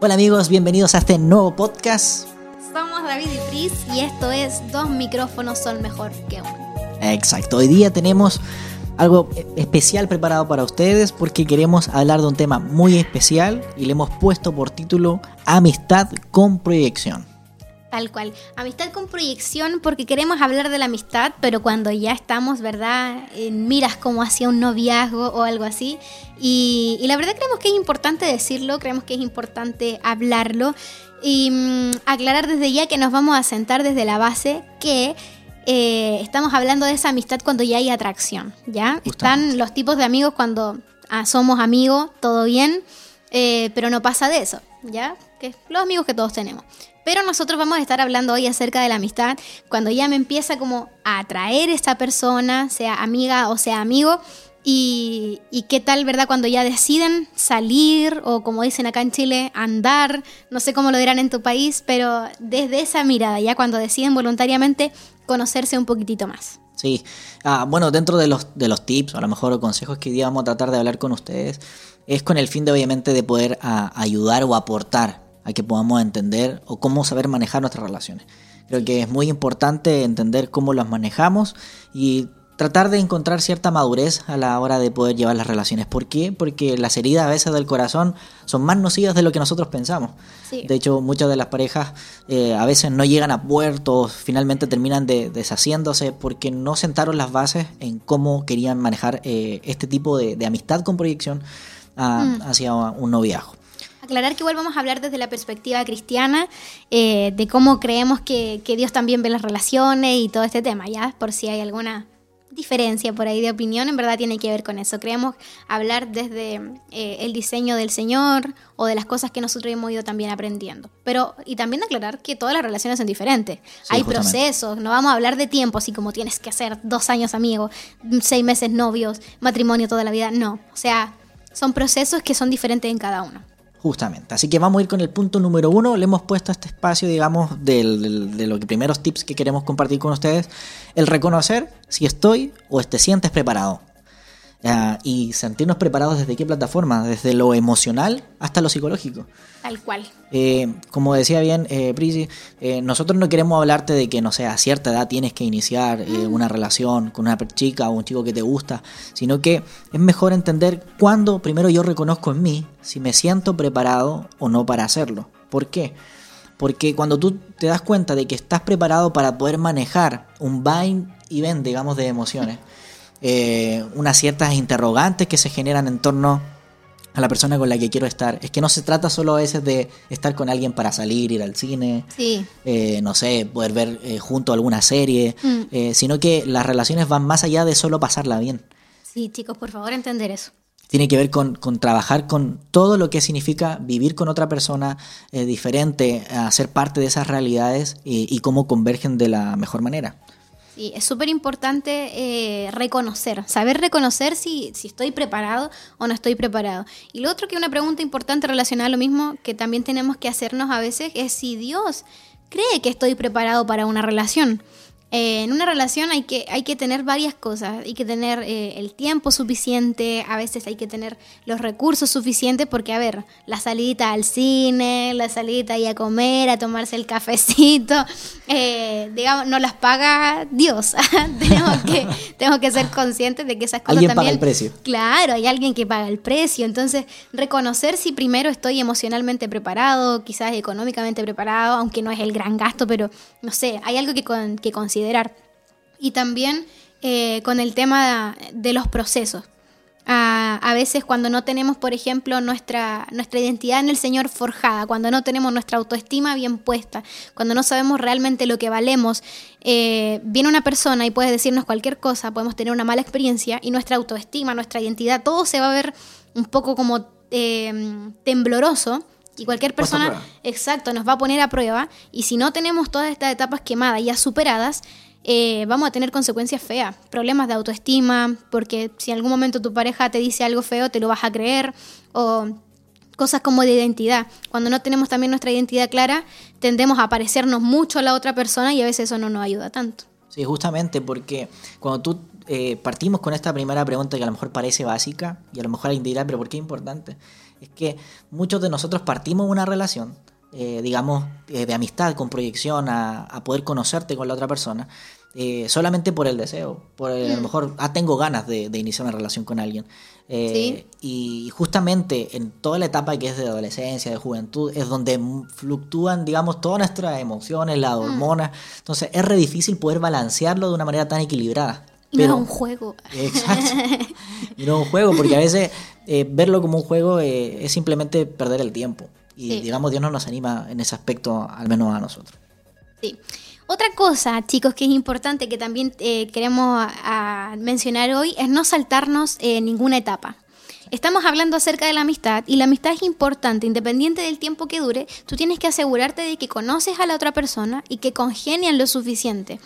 Hola amigos, bienvenidos a este nuevo podcast. Somos David y Pris y esto es Dos micrófonos son mejor que uno. Exacto, hoy día tenemos algo especial preparado para ustedes porque queremos hablar de un tema muy especial y le hemos puesto por título Amistad con proyección. Tal cual. Amistad con proyección porque queremos hablar de la amistad, pero cuando ya estamos, ¿verdad? En miras como hacia un noviazgo o algo así. Y, la verdad creemos que es importante decirlo, creemos que es importante hablarlo y mm, aclarar desde ya que nos vamos a sentar desde la base que eh, estamos hablando de esa amistad cuando ya hay atracción, ¿ya? Están los tipos de amigos cuando ah, somos amigos, todo bien, eh, pero no pasa de eso, ¿ya? Que los amigos que todos tenemos. Pero nosotros vamos a estar hablando hoy acerca de la amistad, cuando ya me empieza como a atraer esta persona, sea amiga o sea amigo, y, qué tal, ¿verdad? Cuando ya deciden salir o como dicen acá en Chile, andar, no sé cómo lo dirán en tu país, pero desde esa mirada, ya cuando deciden voluntariamente conocerse un poquitito más. Sí, ah, bueno, dentro de los, de los tips, o a lo mejor consejos que hoy día vamos a tratar de hablar con ustedes, es con el fin de obviamente de poder ah, ayudar o aportar a que podamos entender o cómo saber manejar nuestras relaciones. Creo que es muy importante entender cómo las manejamos y tratar de encontrar cierta madurez a la hora de poder llevar las relaciones. ¿Por qué? Porque las heridas a veces del corazón son más nocivas de lo que nosotros pensamos. De hecho, muchas de las parejas eh, a veces no llegan a puertos, finalmente terminan deshaciéndose porque no sentaron las bases en cómo querían manejar eh, este tipo de, amistad con proyección ah, mm. hacia un noviazgo aclarar que igual vamos a hablar desde la perspectiva cristiana, eh, de cómo creemos que, Dios también ve las relaciones y todo este tema, ¿ya? Por si hay alguna diferencia por ahí de opinión, en verdad tiene que ver con eso. Creemos hablar desde eh, el diseño del Señor o de las cosas que nosotros hemos ido también aprendiendo. Pero, y también aclarar que todas las relaciones son diferentes. Hay procesos, no vamos a hablar de tiempo, así como tienes que hacer dos años amigos, seis meses novios, matrimonio toda la vida. No, o sea, son procesos que son diferentes en cada uno. Justamente. Así que vamos a ir con el punto número uno. Le hemos puesto este espacio, digamos, de los primeros tips que queremos compartir con ustedes. El reconocer si estoy o te sientes preparado. Ah, y sentirnos preparados desde qué plataforma, desde lo emocional hasta lo psicológico. Tal cual. Eh, como decía bien eh, Prisi, eh, nosotros no queremos hablarte de que, no sé, a cierta edad tienes que iniciar eh, mm. una relación con una chica o un chico que te gusta, sino que es mejor entender cuándo primero yo reconozco en mí si me siento preparado o no para hacerlo. ¿Por qué? Porque cuando tú te das cuenta de que estás preparado para poder manejar un vain y ven, digamos, de emociones, eh, unas ciertas interrogantes que se generan en torno a la persona con la que quiero estar. Es que no se trata solo a veces de estar con alguien para salir, ir al cine, eh, no sé, poder ver eh, junto alguna serie, mm. sino que las relaciones van más allá de solo pasarla bien. Sí, chicos, por favor, entender eso. Tiene que ver con, con trabajar con todo lo que significa vivir con otra persona diferente, ser parte de esas realidades y cómo convergen de la mejor manera. Sí, es súper importante eh, reconocer, saber reconocer si, si, estoy preparado o no estoy preparado. Y lo otro que una pregunta importante relacionada a lo mismo que también tenemos que hacernos a veces es si Dios cree que estoy preparado para una relación. Eh, en una relación hay que, hay que tener varias cosas, hay que tener eh, el tiempo suficiente, a veces hay que tener los recursos suficientes, porque a ver, la salida al cine, la salida ahí a comer, a tomarse el cafecito, eh, digamos, no las paga Dios. tenemos, que, tenemos que ser conscientes de que esas cosas ¿Alguien también... paga el precio. Claro, hay alguien que paga el precio, entonces reconocer si primero estoy emocionalmente preparado, quizás económicamente preparado, aunque no es el gran gasto, pero no sé, hay algo que, con, que considerar y también eh, con el tema de los procesos. A, veces cuando no tenemos, por ejemplo, nuestra, nuestra identidad en el Señor forjada, cuando no tenemos nuestra autoestima bien puesta, cuando no sabemos realmente lo que valemos, eh, viene una persona y puede decirnos cualquier cosa, podemos tener una mala experiencia y nuestra autoestima, nuestra identidad, todo se va a ver un poco como eh, tembloroso y cualquier persona, exacto, nos va a poner a prueba. Y si no tenemos todas estas etapas quemadas, ya superadas, eh, vamos a tener consecuencias feas, problemas de autoestima, porque si en algún momento tu pareja te dice algo feo, te lo vas a creer, o cosas como de identidad. Cuando no tenemos también nuestra identidad clara, tendemos a parecernos mucho a la otra persona y a veces eso no nos ayuda tanto. Sí, justamente porque cuando tú eh, partimos con esta primera pregunta que a lo mejor parece básica y a lo mejor alguien dirá, pero ¿por qué es importante? Es que muchos de nosotros partimos una relación, eh, digamos, eh, de amistad con proyección a, a, poder conocerte con la otra persona, eh, solamente por el deseo, por a lo mm. mejor, ah, tengo ganas de, iniciar una relación con alguien. Eh, y justamente en toda la etapa que es de adolescencia, de juventud, es donde fluctúan, digamos, todas nuestras emociones, las mm. hormonas. Entonces es re difícil poder balancearlo de una manera tan equilibrada. Y no es un juego. Exacto. Y no es un juego, porque a veces eh, verlo como un juego es simplemente perder el tiempo. Y digamos, Dios no nos anima en ese aspecto, al menos a nosotros. Sí. Otra cosa, chicos, que es importante que también eh, queremos mencionar hoy es no saltarnos en ninguna etapa. Estamos hablando acerca de la amistad y la amistad es importante, independiente del tiempo que dure, tú tienes que asegurarte de que conoces a la otra persona y que congenian lo suficiente.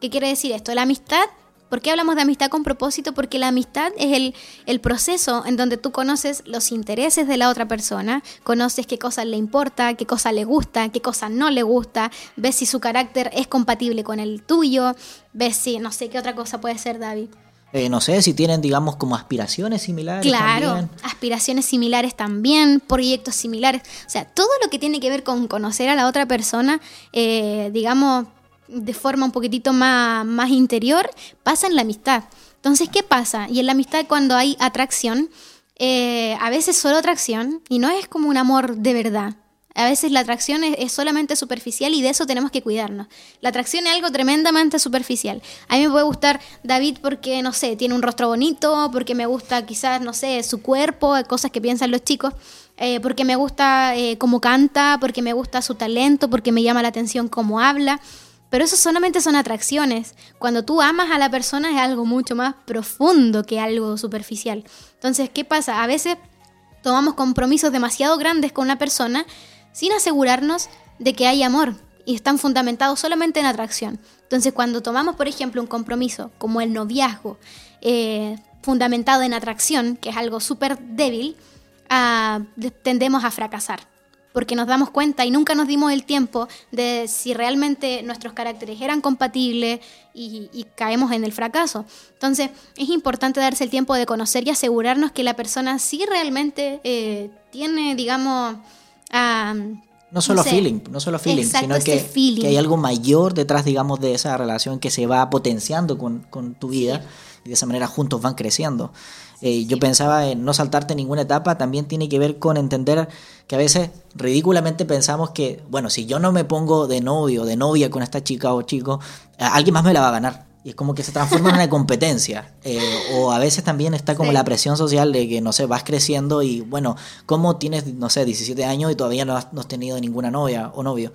¿Qué quiere decir esto? La amistad ¿Por qué hablamos de amistad con propósito? Porque la amistad es el, proceso en donde tú conoces los intereses de la otra persona, conoces qué cosa le importa, qué cosa le gusta, qué cosa no le gusta, ves si su carácter es compatible con el tuyo, ves si, no sé, qué otra cosa puede ser, David. Eh, no sé si tienen, digamos, como aspiraciones similares. Claro, aspiraciones similares también, proyectos similares. O sea, todo lo que tiene que ver con conocer a la otra persona, eh, digamos, de forma un poquitito más, más interior, pasa en la amistad. Entonces, ¿qué pasa? Y en la amistad cuando hay atracción, eh, a veces solo atracción, y no es como un amor de verdad. A veces la atracción es, solamente superficial y de eso tenemos que cuidarnos. La atracción es algo tremendamente superficial. A mí me puede gustar David porque, no sé, tiene un rostro bonito, porque me gusta quizás, no sé, su cuerpo, cosas que piensan los chicos, eh, porque me gusta eh, cómo canta, porque me gusta su talento, porque me llama la atención cómo habla. Pero eso solamente son atracciones. Cuando tú amas a la persona es algo mucho más profundo que algo superficial. Entonces, ¿qué pasa? A veces tomamos compromisos demasiado grandes con una persona sin asegurarnos de que hay amor y están fundamentados solamente en atracción. Entonces, cuando tomamos, por ejemplo, un compromiso como el noviazgo, eh, fundamentado en atracción, que es algo súper débil, ah, tendemos a fracasar porque nos damos cuenta y nunca nos dimos el tiempo de si realmente nuestros caracteres eran compatibles y, caemos en el fracaso. Entonces es importante darse el tiempo de conocer y asegurarnos que la persona sí realmente eh, tiene, digamos, no solo feeling, no solo feeling, sino que, que, hay algo mayor detrás, digamos, de esa relación que se va potenciando con, tu vida y de esa manera juntos van creciendo. Eh, yo pensaba en no saltarte ninguna etapa, también tiene que ver con entender que a veces ridículamente pensamos que, bueno, si yo no me pongo de novio de novia con esta chica o chico, alguien más me la va a ganar. Y es como que se transforma en una competencia. Eh, o a veces también está como la presión social de que, no sé, vas creciendo y, bueno, ¿cómo tienes, no sé, 17 años y todavía no has, no has tenido ninguna novia o novio?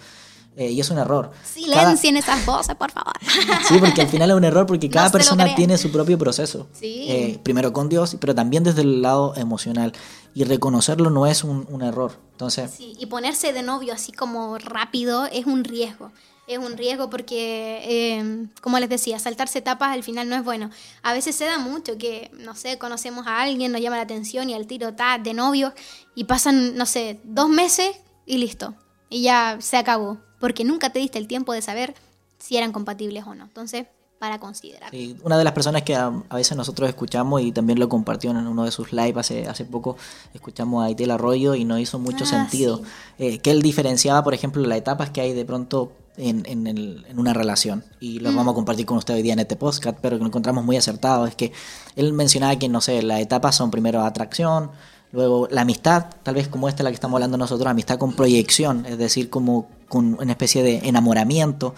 Eh, y es un error. Silencien esas voces, por favor. sí, porque al final es un error porque cada persona tiene su propio proceso. Sí. Eh, primero con Dios, pero también desde el lado emocional. Y reconocerlo no es un, error. Entonces, sí, y ponerse de novio así como rápido es un riesgo. Es un riesgo porque, em, como les decía, saltarse etapas al final no es bueno. A veces se da mucho que, no sé, conocemos a alguien, nos llama la atención y al tiro está de novio y pasan, no sé, dos meses y listo. Y ya se acabó porque nunca te diste el tiempo de saber si eran compatibles o no. Entonces, para considerar. Sí, una de las personas que a, veces nosotros escuchamos y también lo compartió en uno de sus lives hace, hace poco, escuchamos a Itel Arroyo y no hizo mucho ah, sentido. Eh, que él diferenciaba, por ejemplo, las etapas que hay de pronto en, en, el, en una relación. Y lo mm. vamos a compartir con usted hoy día en este podcast, pero que lo encontramos muy acertado. Es que él mencionaba que, no sé, las etapas son primero atracción, Luego, la amistad, tal vez como esta la que estamos hablando nosotros, amistad con proyección, es decir, como con una especie de enamoramiento.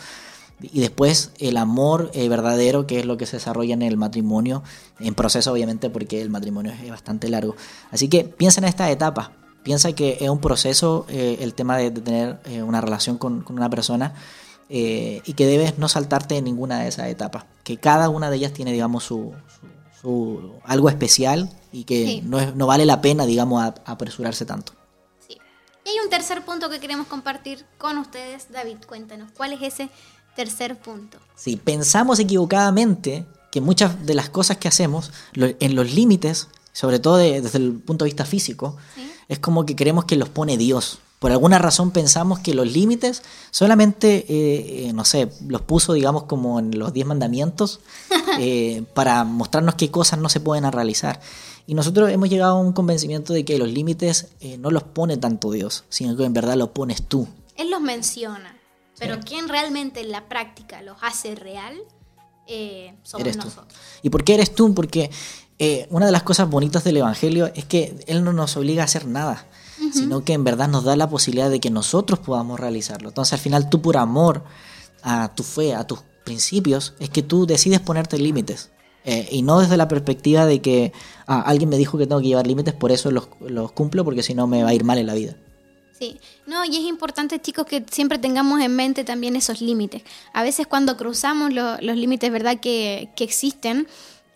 Y después el amor eh, verdadero, que es lo que se desarrolla en el matrimonio, en proceso obviamente porque el matrimonio es bastante largo. Así que piensa en esta etapa, piensa que es un proceso eh, el tema de, tener eh, una relación con, una persona y que debes no saltarte en ninguna de esas etapas, que cada una de ellas tiene, digamos, su algo especial y que no, es, no vale la pena, digamos, apresurarse tanto. Sí. Y hay un tercer punto que queremos compartir con ustedes. David, cuéntanos, ¿cuál es ese tercer punto? Sí, pensamos equivocadamente que muchas de las cosas que hacemos en los límites, sobre todo desde el punto de vista físico, es como que creemos que los pone Dios. Por alguna razón pensamos que los límites solamente, eh, eh, no sé, los puso, digamos, como en los diez mandamientos, eh, para mostrarnos qué cosas no se pueden realizar. Y nosotros hemos llegado a un convencimiento de que los límites eh, no los pone tanto Dios, sino que en verdad los pones tú. Él los menciona, pero quien realmente en la práctica los hace real eh, somos Eres tú. nosotros. ¿Y por qué eres tú? Porque eh, una de las cosas bonitas del Evangelio es que Él no nos obliga a hacer nada, sino que en verdad nos da la posibilidad de que nosotros podamos realizarlo. Entonces al final tú por amor a tu fe, a tus principios, es que tú decides ponerte límites. Eh, y no desde la perspectiva de que ah, alguien me dijo que tengo que llevar límites, por eso los, los cumplo, porque si no me va a ir mal en la vida. Sí, no, y es importante, chicos, que siempre tengamos en mente también esos límites. A veces cuando cruzamos lo- los límites, ¿verdad?, que, que existen,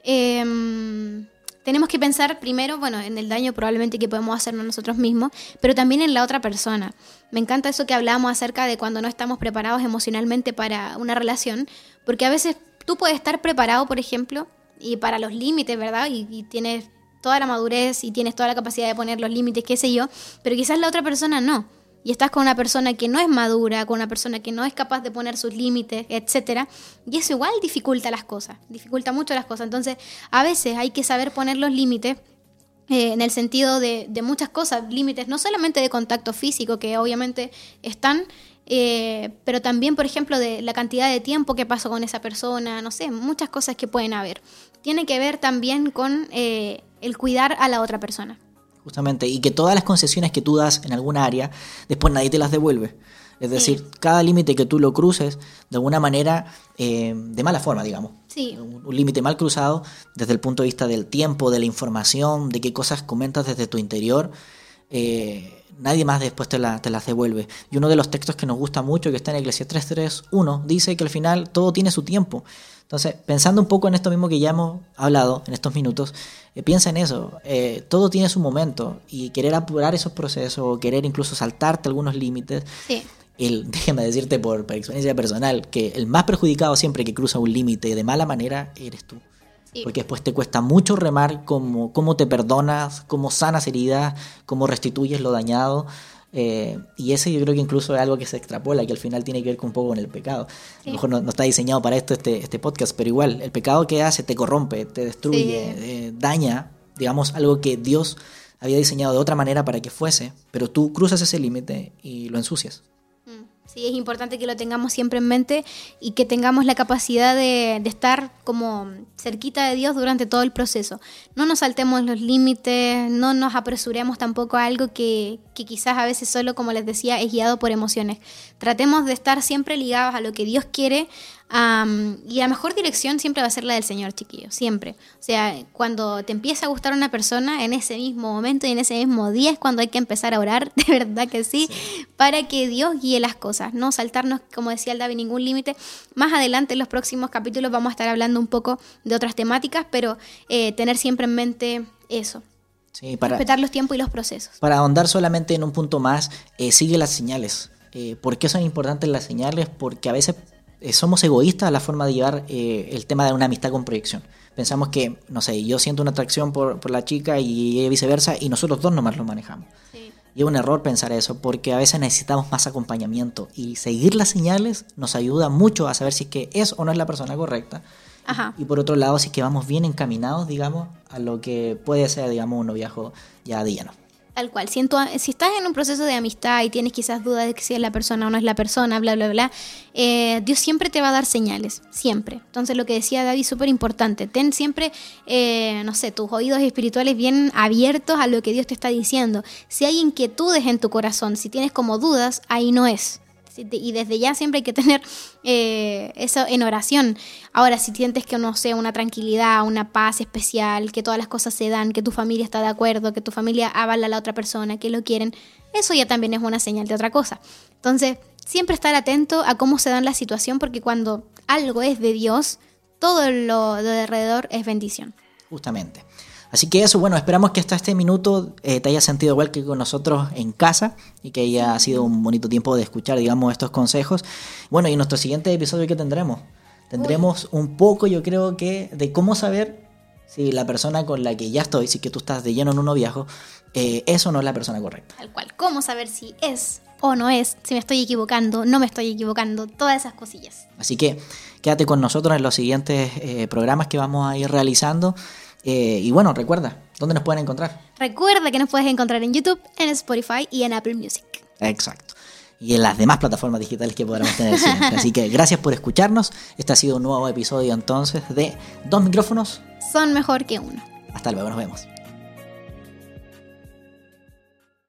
em, tenemos que pensar primero, bueno, en el daño probablemente que podemos hacernos nosotros mismos, pero también en la otra persona. Me encanta eso que hablamos acerca de cuando no estamos preparados emocionalmente para una relación, porque a veces tú puedes estar preparado, por ejemplo, y para los límites, ¿verdad? Y, y tienes toda la madurez y tienes toda la capacidad de poner los límites, qué sé yo, pero quizás la otra persona no. Y estás con una persona que no es madura, con una persona que no es capaz de poner sus límites, etcétera, y eso igual dificulta las cosas, dificulta mucho las cosas. Entonces, a veces hay que saber poner los límites eh, en el sentido de, de muchas cosas, límites no solamente de contacto físico, que obviamente están, eh, pero también, por ejemplo, de la cantidad de tiempo que paso con esa persona, no sé, muchas cosas que pueden haber. Tiene que ver también con eh, el cuidar a la otra persona. Justamente, y que todas las concesiones que tú das en alguna área, después nadie te las devuelve. Es decir, cada límite que tú lo cruces, de alguna manera, eh, de mala forma, digamos. Sí. Un, un límite mal cruzado desde el punto de vista del tiempo, de la información, de qué cosas comentas desde tu interior, eh, nadie más después te, la- te las devuelve. Y uno de los textos que nos gusta mucho, que está en Eclesiastes 3.3.1, dice que al final todo tiene su tiempo. Entonces, pensando un poco en esto mismo que ya hemos hablado en estos minutos, eh, piensa en eso. Eh, todo tiene su momento y querer apurar esos procesos o querer incluso saltarte algunos límites. Sí. El, déjame decirte por, por experiencia personal que el más perjudicado siempre que cruza un límite de mala manera eres tú. Sí. Porque después te cuesta mucho remar cómo, cómo te perdonas, cómo sanas heridas, cómo restituyes lo dañado. Eh, y ese yo creo que incluso es algo que se extrapola, que al final tiene que ver con un poco con el pecado. A lo mejor no, no está diseñado para esto este, este podcast, pero igual, el pecado que hace te corrompe, te destruye, Sí. eh, daña, digamos, algo que Dios había diseñado de otra manera para que fuese, pero tú cruzas ese límite y lo ensucias. Sí, es importante que lo tengamos siempre en mente y que tengamos la capacidad de, de estar como cerquita de Dios durante todo el proceso. No nos saltemos los límites, no nos apresuremos tampoco a algo que, que quizás a veces solo, como les decía, es guiado por emociones. Tratemos de estar siempre ligados a lo que Dios quiere am, y la mejor dirección siempre va a ser la del Señor, chiquillo, siempre. O sea, cuando te empieza a gustar una persona, en ese mismo momento y en ese mismo día es cuando hay que empezar a orar, de verdad que sí, para que Dios guíe las cosas, no saltarnos, como decía el David, ningún límite. Más adelante en los próximos capítulos vamos a estar hablando un poco de otras temáticas, pero eh, tener siempre en mente eso, Sí, para, respetar los tiempos y los procesos. Para ahondar solamente en un punto más, eh, sigue las señales. Eh, ¿Por qué son importantes las señales? Porque a veces somos egoístas a la forma de llevar eh, el tema de una amistad con proyección. Pensamos que, no sé, yo siento una atracción por, por la chica y ella viceversa y nosotros dos nomás lo manejamos. Sí. Y es un error pensar eso porque a veces necesitamos más acompañamiento y seguir las señales nos ayuda mucho a saber si es que es o no es la persona correcta. Ajá. Y por otro lado, si es que vamos bien encaminados, digamos, a lo que puede ser, digamos, un noviazgo ya de lleno. Tal cual. Si, tu- si estás en un proceso de amistad y tienes quizás dudas de que si es la persona o no es la persona, bla, bla, bla, eh, Dios siempre te va a dar señales, siempre. Entonces lo que decía David, súper importante, ten siempre, eh, no sé, tus oídos espirituales bien abiertos a lo que Dios te está diciendo. Si hay inquietudes en tu corazón, si tienes como dudas, ahí no es. Y desde ya siempre hay que tener eh, eso en oración. Ahora, si sientes que no sé, una tranquilidad, una paz especial, que todas las cosas se dan, que tu familia está de acuerdo, que tu familia avala a la otra persona, que lo quieren, eso ya también es una señal de otra cosa. Entonces, siempre estar atento a cómo se dan la situación, porque cuando algo es de Dios, todo lo de alrededor es bendición. Justamente. Así que eso, bueno, esperamos que hasta este minuto eh, te hayas sentido igual que con nosotros en casa y que haya sido un bonito tiempo de escuchar, digamos, estos consejos. Bueno, y en nuestro siguiente episodio, ¿qué tendremos? Tendremos un poco, yo creo que, de cómo saber si la persona con la que ya estoy, si que tú estás de lleno en un noviazgo, eh, es o no es la persona correcta. Tal cual. ¿Cómo saber si es o no es? Si me estoy equivocando, no me estoy equivocando, todas esas cosillas. Así que quédate con nosotros en los siguientes eh, programas que vamos a ir realizando. Eh, y bueno, recuerda, ¿Dónde nos pueden encontrar? Recuerda que nos puedes encontrar en YouTube, en Spotify y en Apple Music. Exacto. Y en las demás plataformas digitales que podamos tener siempre. Así que gracias por escucharnos. Este ha sido un nuevo episodio entonces de Dos micrófonos. Son mejor que uno. Hasta luego, nos vemos.